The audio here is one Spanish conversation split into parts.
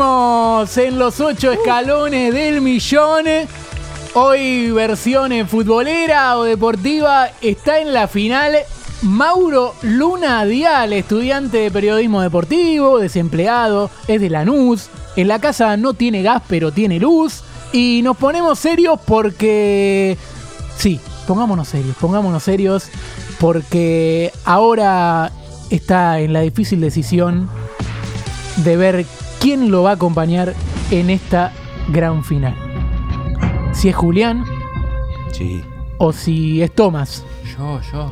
En los ocho escalones del millón. Hoy versión futbolera o deportiva está en la final Mauro Luna Dial, estudiante de periodismo deportivo, desempleado, es de Lanús. En la casa no tiene gas, pero tiene luz. Y nos ponemos serios porque... Sí, pongámonos serios, pongámonos serios porque ahora está en la difícil decisión de ver quién lo va a acompañar en esta gran final. Si es Julián Sí. o si es Tomás. Yo, yo.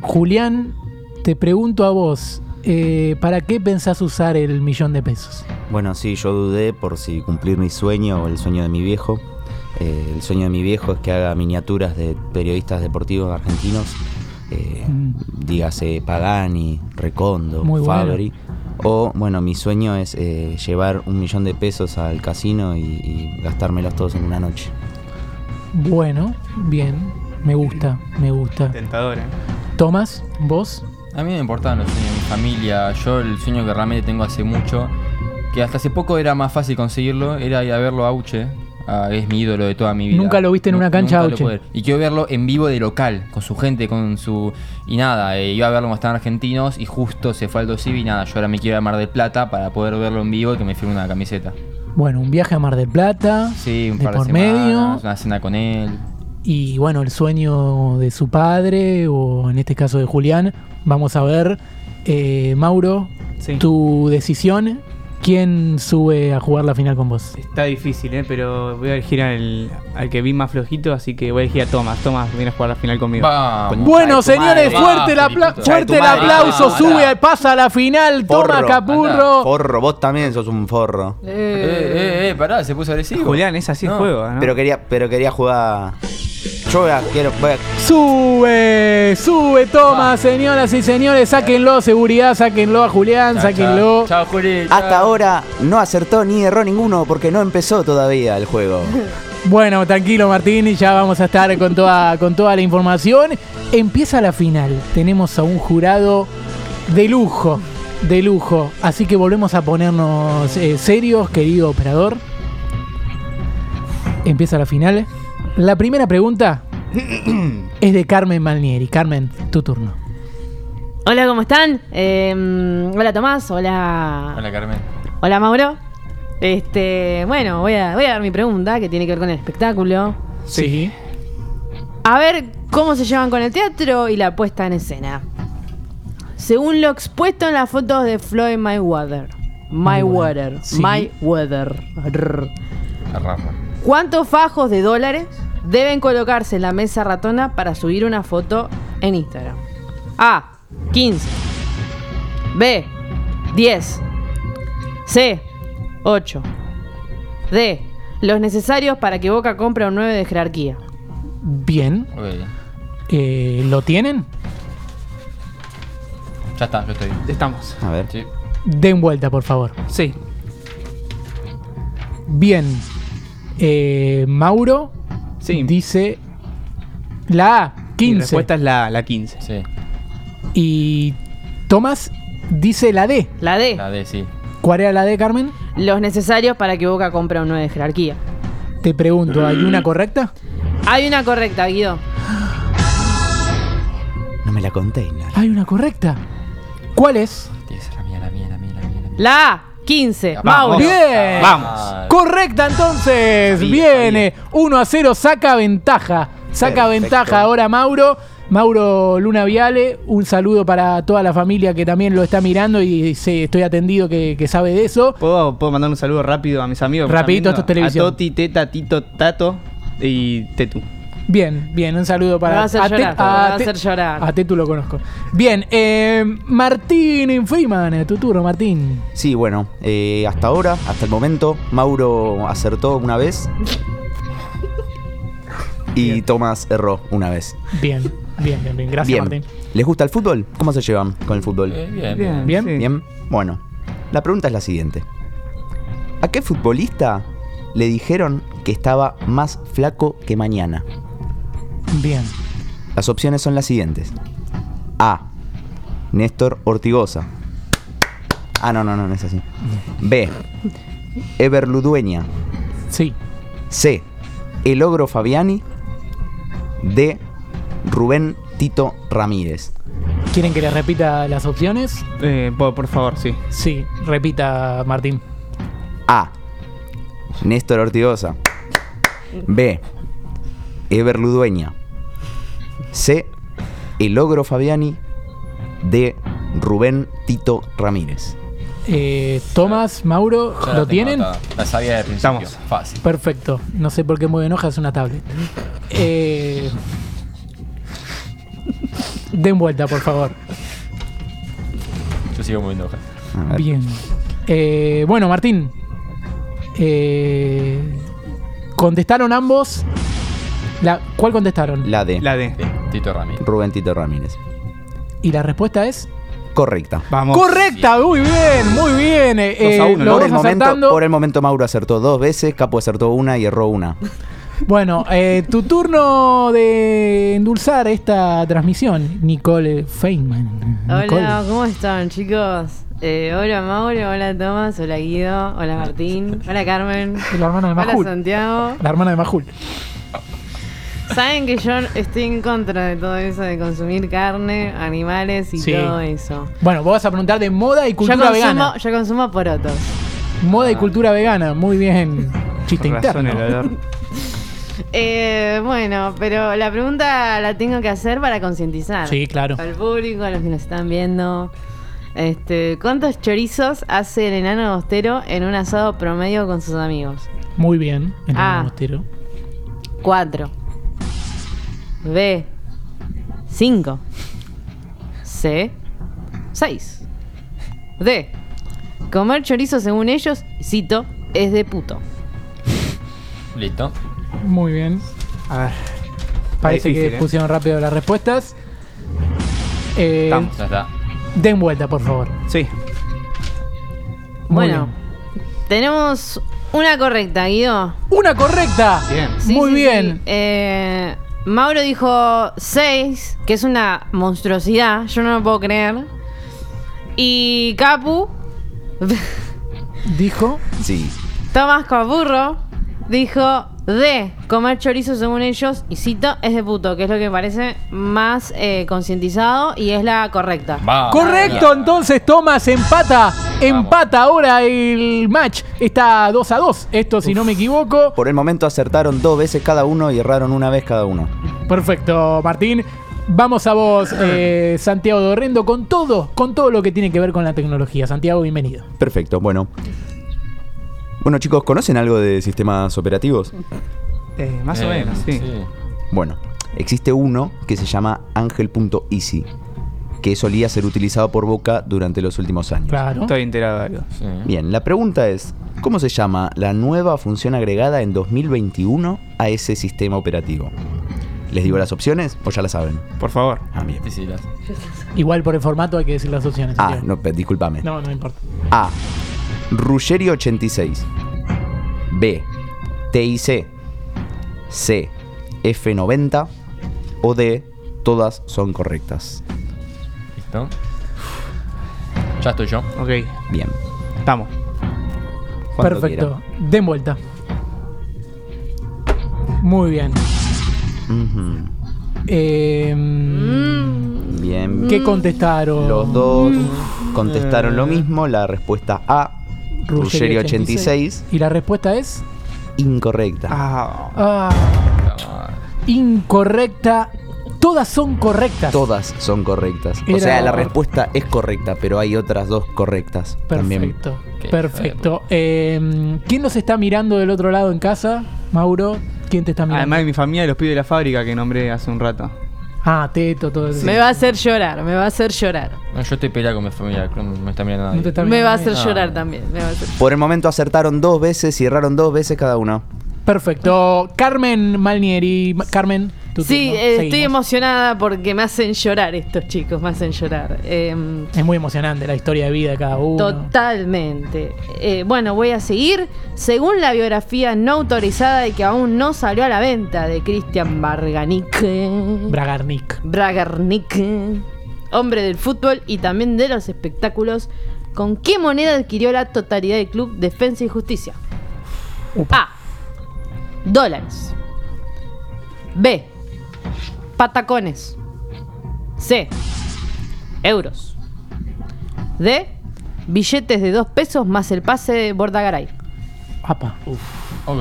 Julián, te pregunto a vos, eh, ¿para qué pensás usar el millón de pesos? Bueno, sí, yo dudé por si cumplir mi sueño o el sueño de mi viejo. Eh, el sueño de mi viejo es que haga miniaturas de periodistas deportivos argentinos. Eh, Mm. dígase Pagani, Recondo, Muy bueno. O, bueno, mi sueño es eh, llevar un millón de pesos al casino y, y gastármelos todos en una noche. Bueno, bien, me gusta, me gusta. Tentador, ¿eh? Tomás, vos, A mí me importaban los sueños de mi familia. Yo el sueño que realmente tengo hace mucho, que hasta hace poco era más fácil conseguirlo, era ir a verlo a Auche. Ah, es mi ídolo de toda mi vida. Nunca lo viste en una cancha, nunca lo Auche. pude ver. Y quiero verlo en vivo de local, con su gente, con su... Y nada, eh, iba a verlo cuando estaban argentinos y justo se fue al Dosivi y nada, yo ahora me quiero ir a Mar del Plata para poder verlo en vivo y que me firme una camiseta. bueno, un viaje a Mar del Plata, Sí, un de par por de medio, semanas, una cena con él. y bueno, el sueño de su padre, o en este caso de Julián. Vamos a ver, eh, Mauro, Sí. tu decisión, ¿quién sube a jugar la final con vos? Está difícil, ¿eh? Pero voy a elegir al, al que vi más flojito, así que voy a elegir a Tomás. Tomás, viene a jugar la final conmigo. Vamos. Bueno, señores, madre. fuerte, el apla- fuerte el aplauso, Ah, sube, pará. pasa a la final, toma Forro. Capurro. Forro, vos también sos un forro. Eh, eh, eh, pará, se puso agresivo. Julián, es así el No. juego, ¿no? Pero quería, pero quería jugar. Yo voy a, quiero, a- Sube, sube, toma, señoras y señores, sáquenlo, seguridad, sáquenlo a Julián, Chao, sáquenlo. Chao, Chao, Juli. chao. Hasta ahora no acertó ni erró ninguno porque no empezó todavía el juego. Bueno, tranquilo Martín, ya vamos a estar con toda, con toda la información. Empieza la final, tenemos a un jurado de lujo, de lujo, así que volvemos a ponernos eh, serios, querido operador. Empieza la final. La primera pregunta es de Carmen Malnieri. Carmen, tu turno. Hola, ¿cómo están? Eh, hola Tomás, hola. Hola, Carmen. Hola Mauro. Este, bueno, voy a, voy a dar mi pregunta que tiene que ver con el espectáculo. Sí. A ver cómo se llevan con el teatro y la puesta en escena. Según lo expuesto en las fotos de Floyd Mayweather. Mayweather. Sí. Mayweather. Rrr. A Rafa. ¿Cuántos fajos de dólares deben colocarse en la mesa ratona para subir una foto en Instagram? A. 15. B. 10. C. 8. D. Los necesarios para que Boca compre un 9 de jerarquía. Bien. Eh, ¿Lo tienen? Ya está, yo estoy. Estamos. A ver. Sí. Den vuelta, por favor. Sí. Bien. Eh, Mauro Sí. dice la A, Mi 15. respuesta es la, la 15. Sí. Y Tomás dice la D. La D. La D, sí. ¿Cuál era la D, Carmen? Los necesarios para que Boca compre un 9 de jerarquía. Te pregunto, ¿hay una correcta? Hay una correcta, Guido. No me la container. Hay una correcta. ¿Cuál es? La mía, la mía, la mía. La mía. La A. 15. Vamos. Mauro. Bien. Vamos. Correcta entonces. Viene 1 a 0, saca ventaja. Saca Perfecto. ventaja ahora Mauro. Mauro Luna Viale, un saludo para toda la familia que también lo está mirando y sí, estoy atendido que, que sabe de eso. ¿Puedo, puedo mandar un saludo rápido a mis amigos? Rapidito, esto es televisión. A Toti, Teta, Tito, Tato y Tetu. Bien, bien, un saludo para Me va a hacer Te- llorar, me va a Te- hacer llorar. A Tetu lo conozco. Bien, eh, Martín Freeman, tu turno, Martín. Sí, bueno, eh, hasta ahora, hasta el momento, Mauro acertó una vez. Y Tomás erró una vez. Bien, bien, bien, bien. Gracias, Bien. Martín. ¿Les gusta el fútbol? ¿Cómo se llevan con el fútbol? Eh, bien, bien. Bien. sí. Bien. Bueno, la pregunta es la siguiente. ¿A qué futbolista le dijeron que estaba más flaco que mañana? Bien. Las opciones son las siguientes. A. Néstor Ortigosa. Ah, no, no, no, no es así. B. Everludueña. Sí. C. El Ogro Fabiani. D. Rubén Tito Ramírez. ¿Quieren que les repita las opciones? Eh, por, por favor, sí. Sí, repita, Martín. A. Néstor Ortigosa. B. Everludueña. C. El Ogro Fabiani. D. Rubén Tito Ramírez. Eh, Tomás, Mauro, ¿lo tienen? La sabía de principio. Estamos. Fácil. Perfecto. No sé por qué mueven hojas, es una tablet. Eh, den vuelta, por favor. Yo sigo moviendo hojas. Bien. Eh, bueno, Martín. Eh, contestaron ambos. La, ¿Cuál contestaron? La D. La D. Tito Ramírez. Rubén Tito Ramírez. Y la respuesta es. Correcta. Vamos. Correcta, muy bien, muy bien. Eh, Dos a uno, Por el, momento, por el momento Mauro acertó dos veces, Capo acertó una y erró una. Bueno, eh, tu turno de endulzar esta transmisión, Nicole Feynman. Hola, Nicole. ¿cómo están, chicos? Eh, hola, Mauro. Hola, Tomás. Hola, Guido. Hola, Martín. Hola, Carmen. La hermana de Hola, Majul. Santiago. La hermana de Majul. Saben que yo estoy en contra de todo eso de consumir carne, animales y Sí. todo eso. Bueno, vos vas a preguntar de moda y Yo cultura consumo, vegana. yo consumo porotos. Moda y cultura vegana, muy bien. Chiste Con razón interno. el olor. Eh, bueno, pero la pregunta la tengo que hacer para concientizar. Sí, claro. Al público, a los que nos están viendo. Este, ¿Cuántos chorizos hace el enano agostero en un asado promedio con sus amigos? Muy bien. en el Ah. Cuatro. B. Cinco. C. Seis. D. Comer chorizo según ellos, cito, es de puto. Listo. Muy bien. A ver. Parece difícil, que ¿eh? pusieron rápido las respuestas. Eh, Estamos. Ya está. den vuelta, por favor. Sí. Muy bueno, tenemos una correcta, Guido. Una correcta. Bien. Sí, Muy sí, bien. sí. Eh, Mauro dijo 6, que es una monstruosidad, yo no lo puedo creer. Y Capu, Dijo. Sí. Tomás Capurro, dijo D, comer chorizo según ellos, y cito, es de puto, que es lo que me parece más eh, concientizado y es la correcta. Vamos. Correcto, entonces Tomás empata. Empata ahora el match. Está 2 a 2. Esto, si no me equivoco. Por el momento acertaron dos veces cada uno y erraron una vez cada uno. Perfecto, Martín. Vamos a vos, eh, Santiago Dorrendo, con todo, con todo lo que tiene que ver con la tecnología. Santiago, bienvenido. Perfecto, bueno. Bueno chicos, ¿conocen algo de sistemas operativos? Eh, más o Eh, menos, sí. Bueno, existe uno que se llama Angel.easy, que solía ser utilizado por Boca durante los últimos años. Claro. Estoy enterado de algo. Sí. Bien, la pregunta es, ¿cómo se llama la nueva función agregada en 2021 a ese sistema operativo? ¿Les digo las opciones o ya las saben? Por favor. Ah, bien. Igual por el formato hay que decir las opciones. Ah, no, discúlpame. no, no importa. A. Ruggeri 86. B. TIC. C. F90. O D. Todas son correctas. Listo. Ya estoy yo. Ok. Bien. Estamos. Cuando Perfecto. Den vuelta. Muy bien. Eh, Mm, Bien. ¿Qué contestaron? Los dos contestaron lo mismo. La respuesta A. Ruggeri 86. ¿Y la respuesta es? Incorrecta. Ah. Ah, Ah, incorrecta. Todas son correctas. Todas son correctas. O sea, la respuesta es correcta, pero hay otras dos correctas también. Perfecto. Qué Perfecto. Eh, ¿Quién nos está mirando del otro lado en casa? Mauro, ¿quién te está mirando? Además de mi familia, los pibes de la fábrica que nombré hace un rato. Ah, Teto, todo eso. Me va a hacer llorar, me va a hacer llorar. no, yo estoy peleado con mi familia. No me está mirando nadie. está Me va a hacer Ah. llorar también. Me va a hacer... Por el momento acertaron dos veces y erraron dos veces cada uno. Perfecto. Carmen Malnieri. Ma- Carmen, Sí, eh, estoy emocionada porque me hacen llorar estos chicos, me hacen llorar. Em, Es muy emocionante la historia de vida de cada uno. Totalmente. Eh, bueno, voy a seguir. Según la biografía no autorizada y que aún no salió a la venta de Christian Barganic, Bragarnik. Bragarnik, hombre del fútbol y también de los espectáculos, ¿Con qué moneda adquirió la totalidad del club Defensa y Justicia? A. Dólares. B. Patacones. C. Euros. D. Billetes de 2 pesos más el pase de Bordagaray. Apa. Ok.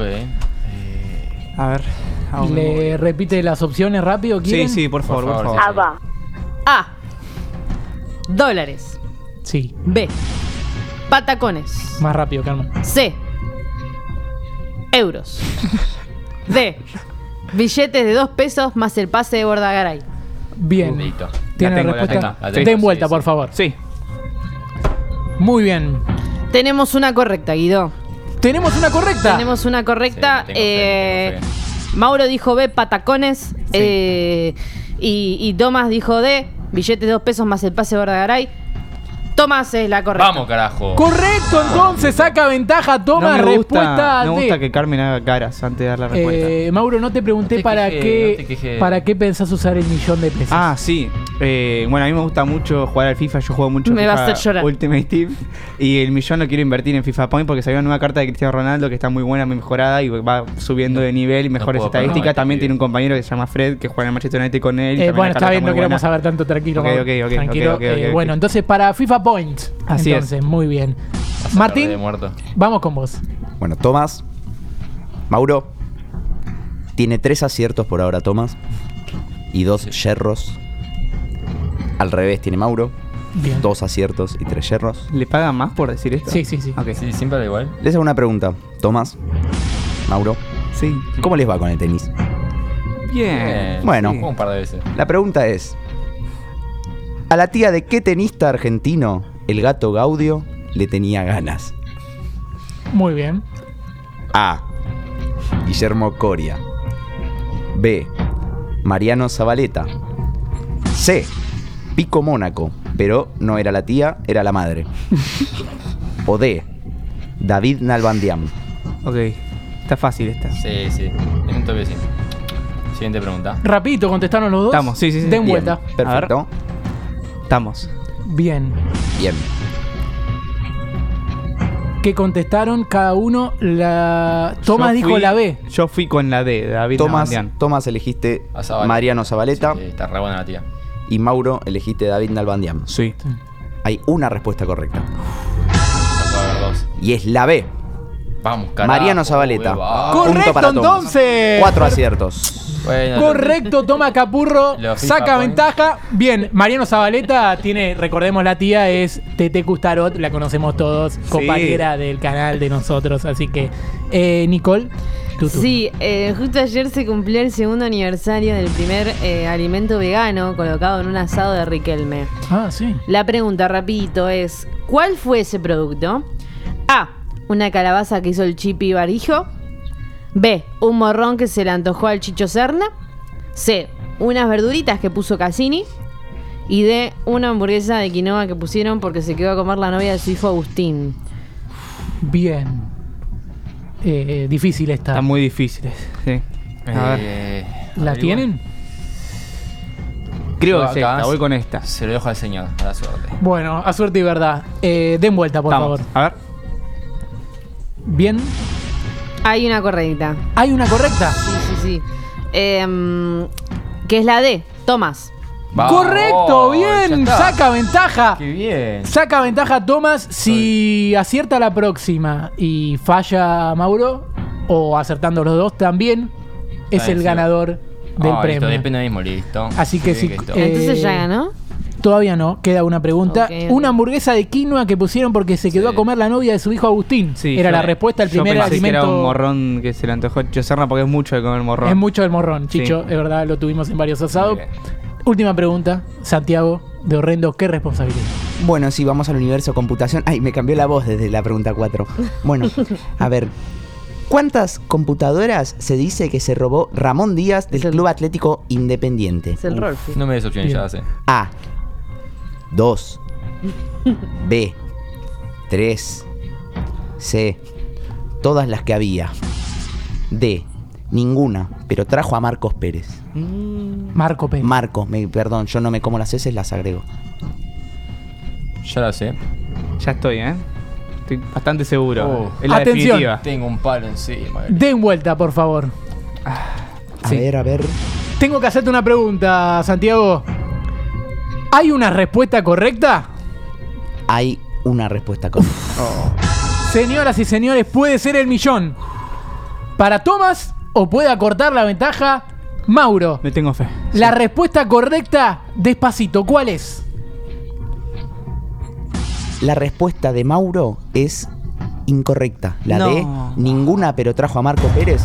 A ver. ¿Le repite las opciones rápido? Sí, ¿quieren? sí, por favor, por Por favor. favor, A. Dólares. Sí. B. Patacones. Más rápido, Carmen. C. Euros. D. Billetes de 2 pesos más el pase de Bordagaray. Bien. Listo. ¿Tiene La tengo, la respuesta? tengo, la tengo, Den vuelta, sí. por favor. Sí. Muy bien. Tenemos una correcta, Guido. Tenemos una correcta. Tenemos una correcta. Sí, tengo fe, Eh, Mauro dijo B, patacones. eh, y, y Tomás dijo D, billetes de 2 pesos más el pase de Bordagaray. Tomás es la correcta. Vamos, carajo. Correcto, entonces saca ventaja. Toma no me respuesta gusta, no me gusta que Carmen haga caras antes de dar la respuesta. Eh, Mauro, no te pregunté No te para quejes, qué no te quejes. para qué pensás usar el millón de pesos. Ah, sí. Eh, bueno, a mí me gusta mucho jugar al FIFA. Yo juego mucho Me FIFA va a hacer llorar. Ultimate Team. Y el millón lo quiero invertir en FIFA Point porque salió una nueva carta de Cristiano Ronaldo que está muy buena, muy mejorada y va subiendo de nivel y mejores puedo estadísticas. También tiene un compañero que se llama Fred que juega en el Manchester United con él. y Eh, también bueno, está carta bien, no muy queremos buena. saber tanto, tranquilo. Ok, Mauro. ok, ok, tranquilo. ok, ok, Eh, ok. Bueno, entonces para FIFA Points. Así es. entonces, muy bien. Martín, muerto. vamos con vos. Bueno, Tomás. Mauro. Tiene tres aciertos por ahora, Tomás. Y dos yerros. Al revés tiene Mauro. Bien. Dos aciertos y tres yerros. ¿Le pagan más por decir esto? Sí, sí, sí. Ok. Sí, siempre da igual. Les hago una pregunta. Tomás. Mauro. Sí. ¿Cómo les va con el tenis? Bien. Bueno. Un par de veces. La pregunta es: ¿A la tía de qué tenista argentino el gato Gaudio le tenía ganas? Muy bien. A. Guillermo Coria. B. Mariano Zabaleta. C. Pico Mónaco, pero no era la tía, era la madre. o D. David Nalbandián. Ok. Está fácil esta. Sí, sí. En un toque sí. Siguiente pregunta. Rapidito, contestaron los dos. Estamos, sí, sí, sí. Den Bien, vuelta. Perfecto. Estamos. Bien. Bien. ¿Qué contestaron cada uno? La Tomás dijo fui- la B. Yo fui con la D, David Tomás. Tomás elegiste A Zabaleta. Mariano Zabaleta Sí, está re buena la tía. y Mauro elegiste David Nalbandián. Sí. Hay una respuesta correcta. No puede haber dos. Y es la B. Vamos, carajo. Mariano Zabaleta. va. Punto Correcto, para Tomás. entonces. Cuatro aciertos. Bueno, Correcto, toma Capurro, saca ventaja. Bien, Mariano Zabaleta tiene, recordemos la tía, es Tete Custarot, la conocemos todos, compañera del canal de nosotros. Así que, eh, Nicole. Sí, eh, justo ayer se cumplió el segundo aniversario del primer eh, alimento vegano colocado en un asado de Riquelme. Ah, sí. La pregunta, rapidito, es ¿cuál fue ese producto? A. Una calabaza que hizo el Chipi Barijo. B. Un morrón que se le antojó al Chicho Serna. C. Unas verduritas que puso Cassini. Y D. Una hamburguesa de quinoa que pusieron porque se quedó a comer la novia de su hijo Agustín. Bien. Eh, difícil esta. Están muy difíciles. Sí. A ver. Eh, ¿La tienen? Creo que Yo acá esta. Voy con esta. Se lo dejo al señor, a la suerte. Bueno, a suerte y verdad. Eh, den vuelta, por Estamos. favor. A ver. Bien. Hay una correcta. ¿Hay una correcta? Sí, sí, sí. Em, que es la D. Tomás. Vamos, Correcto, ya bien. está. Saca ventaja. Qué bien. Saca ventaja Tomás si acierta la próxima y falla Mauro, o acertando los dos también, es Está el bien, sí. ganador del Ah, listo, premio. depende mismo, listo. Así que sí, listo. eh, Entonces ya ganó. Todavía no, queda una pregunta. Una hamburguesa de quinoa que pusieron porque se quedó Sí. a comer la novia de su hijo Agustín. Sí, Era yo- la respuesta al yo primer pensé que era alimento. un morrón que se le antojó a Chicho Serna porque es mucho de comer morrón. Es mucho el morrón, Sí. Chicho, es verdad, lo tuvimos en varios asados. Última pregunta, Santiago, de Horrendo, ¿qué responsabilidad? Bueno, sí, vamos al universo computación. Ay, me cambió la voz desde la pregunta 4. Bueno, a ver. ¿Cuántas computadoras se dice que se robó Ramón Díaz del Club Atlético Independiente? Es el Rolfi. No me des opciones, ya sé. A. 2. B. 3. C. Todas las que había. D. Ninguna, pero trajo a Marcos Pérez. Marco Pérez. Marco, me, perdón, yo no me como las heces, las agrego. Ya la sé. Ya estoy, ¿eh? Estoy bastante seguro. Oh. Es la Atención. definitiva. Tengo un palo encima. Den vuelta, por favor. A Sí. ver, a ver. Tengo que hacerte una pregunta, Santiago. ¿Hay una respuesta correcta? Hay una respuesta correcta. Señoras y señores, puede ser el millón. Para Tomás o puede acortar la ventaja Mauro. Me tengo fe. La respuesta correcta, despacito, ¿cuál es? La respuesta de Mauro es incorrecta. La No. de ninguna, pero trajo a Marco Pérez.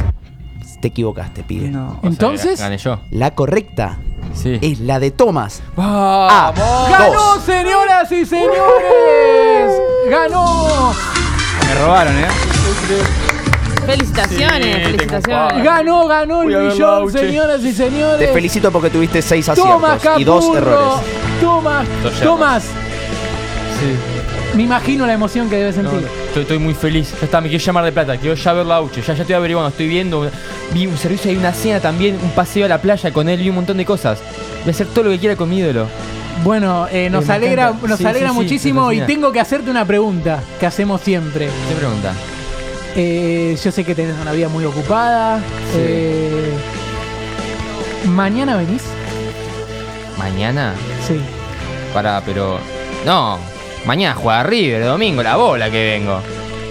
Te equivocaste, pibe. No. Sea, Entonces, Gané yo. La correcta Sí. es la de Tomás. ¡Vamos! ¡Ganó, Dos. señoras y señores! ¡Ganó! Me robaron, ¿eh? Felicitaciones, Sí, felicitaciones. Ganó, ganó el a millón, señoras y señores. Te felicito porque tuviste seis Tomás aciertos y dos errores. Tomás. Tomás. Sí. Me imagino la emoción que debes No, sentir. estoy, estoy muy feliz. Ya está, me quiero llamar de plata. Quiero ya ver la Auche. Ya, ya estoy averiguando, estoy viendo. Vi un servicio, hay una cena también, un paseo a la playa con él y un montón de cosas. Voy a hacer todo lo que quiera con mi ídolo. Bueno, eh, nos Eh, me alegra, nos Sí, alegra sí, muchísimo y tengo que hacerte una pregunta que hacemos siempre. ¿Qué pregunta? Eh, yo sé que tenés una vida muy ocupada. Eh, ¿Mañana venís? ¿Mañana? Sí. Pará, pero. No, mañana juega River, domingo, la bola que vengo.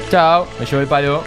Chao, me llevo el palo.